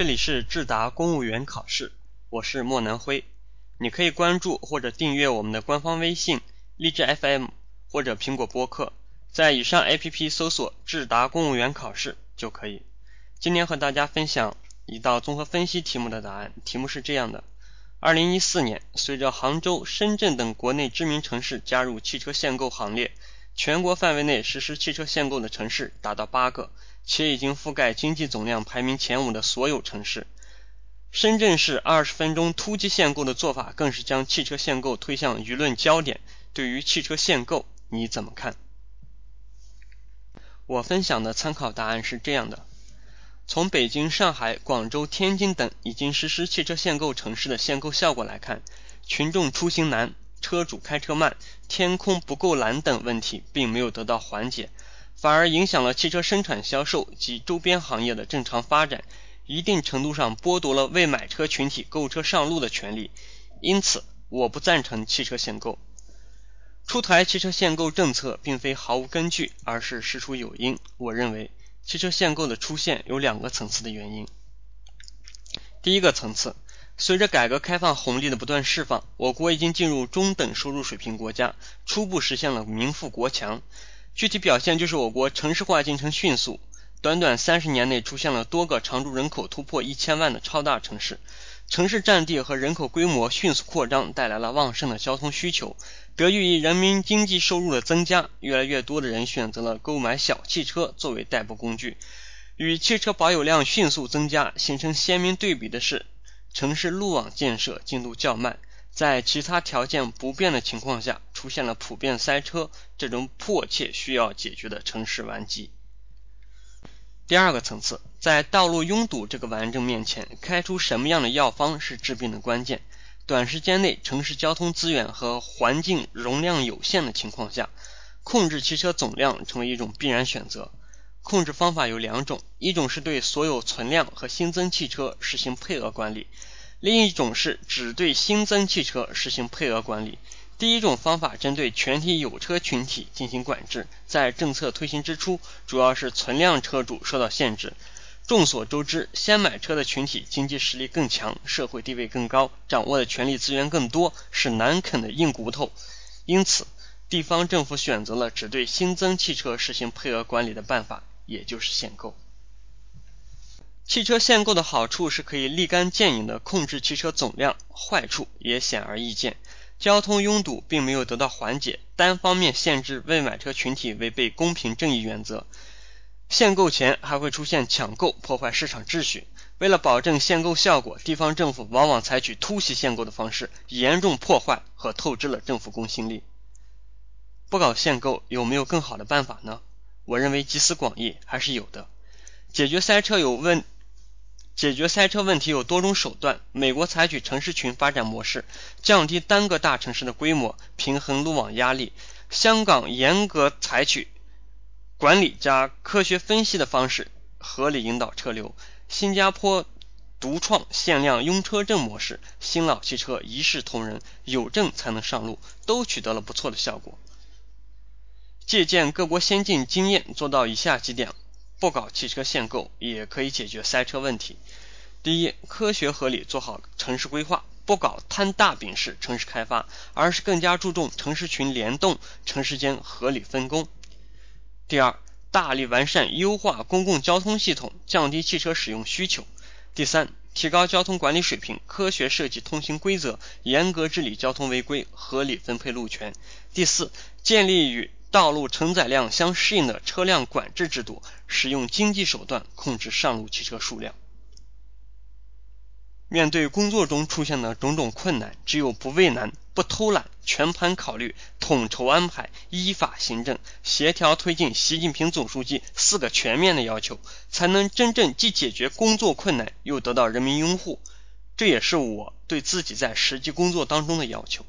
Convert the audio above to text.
这里是智达公务员考试，我是莫南辉。你可以关注或者订阅我们的官方微信励志 FM 或者苹果播客，在以上 APP 搜索“智达公务员考试”就可以。今天和大家分享一道综合分析题目的答案，题目是这样的：二零一四年，随着杭州、深圳等国内知名城市加入汽车限购行列，全国范围内实施汽车限购的城市达到八个。且已经覆盖经济总量排名前五的所有城市。深圳市二十分钟突击限购的做法，更是将汽车限购推向舆论焦点。对于汽车限购，你怎么看？我分享的参考答案是这样的：从北京、上海、广州、天津等已经实施汽车限购城市的限购效果来看，群众出行难、车主开车慢、天空不够蓝等问题并没有得到缓解。反而影响了汽车生产销售及周边行业的正常发展，一定程度上剥夺了未买车群体购车上路的权利。因此，我不赞成汽车限购。出台汽车限购政策并非毫无根据，而是事出有因。我认为，汽车限购的出现有两个层次的原因。第一个层次，随着改革开放红利的不断释放，我国已经进入中等收入水平国家，初步实现了民富国强。具体表现就是我国城市化进程迅速，短短三十年内出现了多个常住人口突破一千万的超大城市，城市占地和人口规模迅速扩张，带来了旺盛的交通需求。得益于人民经济收入的增加，越来越多的人选择了购买小汽车作为代步工具。与汽车保有量迅速增加形成鲜明对比的是，城市路网建设进度较慢。在其他条件不变的情况下，出现了普遍塞车这种迫切需要解决的城市顽疾。第二个层次，在道路拥堵这个顽症面前，开出什么样的药方是治病的关键。短时间内，城市交通资源和环境容量有限的情况下，控制汽车总量成为一种必然选择。控制方法有两种，一种是对所有存量和新增汽车实行配额管理。另一种是只对新增汽车实行配额管理。第一种方法针对全体有车群体进行管制，在政策推行之初，主要是存量车主受到限制。众所周知，先买车的群体经济实力更强，社会地位更高，掌握的权力资源更多，是难啃的硬骨头。因此，地方政府选择了只对新增汽车实行配额管理的办法，也就是限购。汽车限购的好处是可以立竿见影的控制汽车总量，坏处也显而易见。交通拥堵并没有得到缓解，单方面限制未买车群体违背公平正义原则。限购前还会出现抢购，破坏市场秩序。为了保证限购效果，地方政府往往采取突袭限购的方式，严重破坏和透支了政府公信力。不搞限购有没有更好的办法呢？我认为集思广益还是有的。解决塞车有问。解决塞车问题有多种手段。美国采取城市群发展模式，降低单个大城市的规模，平衡路网压力。香港严格采取管理加科学分析的方式，合理引导车流。新加坡独创限量拥车证模式，新老汽车一视同仁，有证才能上路，都取得了不错的效果。借鉴各国先进经验，做到以下几点。不搞汽车限购也可以解决塞车问题。第一，科学合理做好城市规划，不搞摊大饼式城市开发，而是更加注重城市群联动、城市间合理分工。第二，大力完善优化公共交通系统，降低汽车使用需求。第三，提高交通管理水平，科学设计通行规则，严格治理交通违规，合理分配路权。第四，建立与道路承载量相适应的车辆管制制度，使用经济手段控制上路汽车数量。面对工作中出现的种种困难，只有不畏难、不偷懒、全盘考虑、统筹安排、依法行政、协调推进习近平总书记“四个全面”的要求，才能真正既解决工作困难，又得到人民拥护。这也是我对自己在实际工作当中的要求。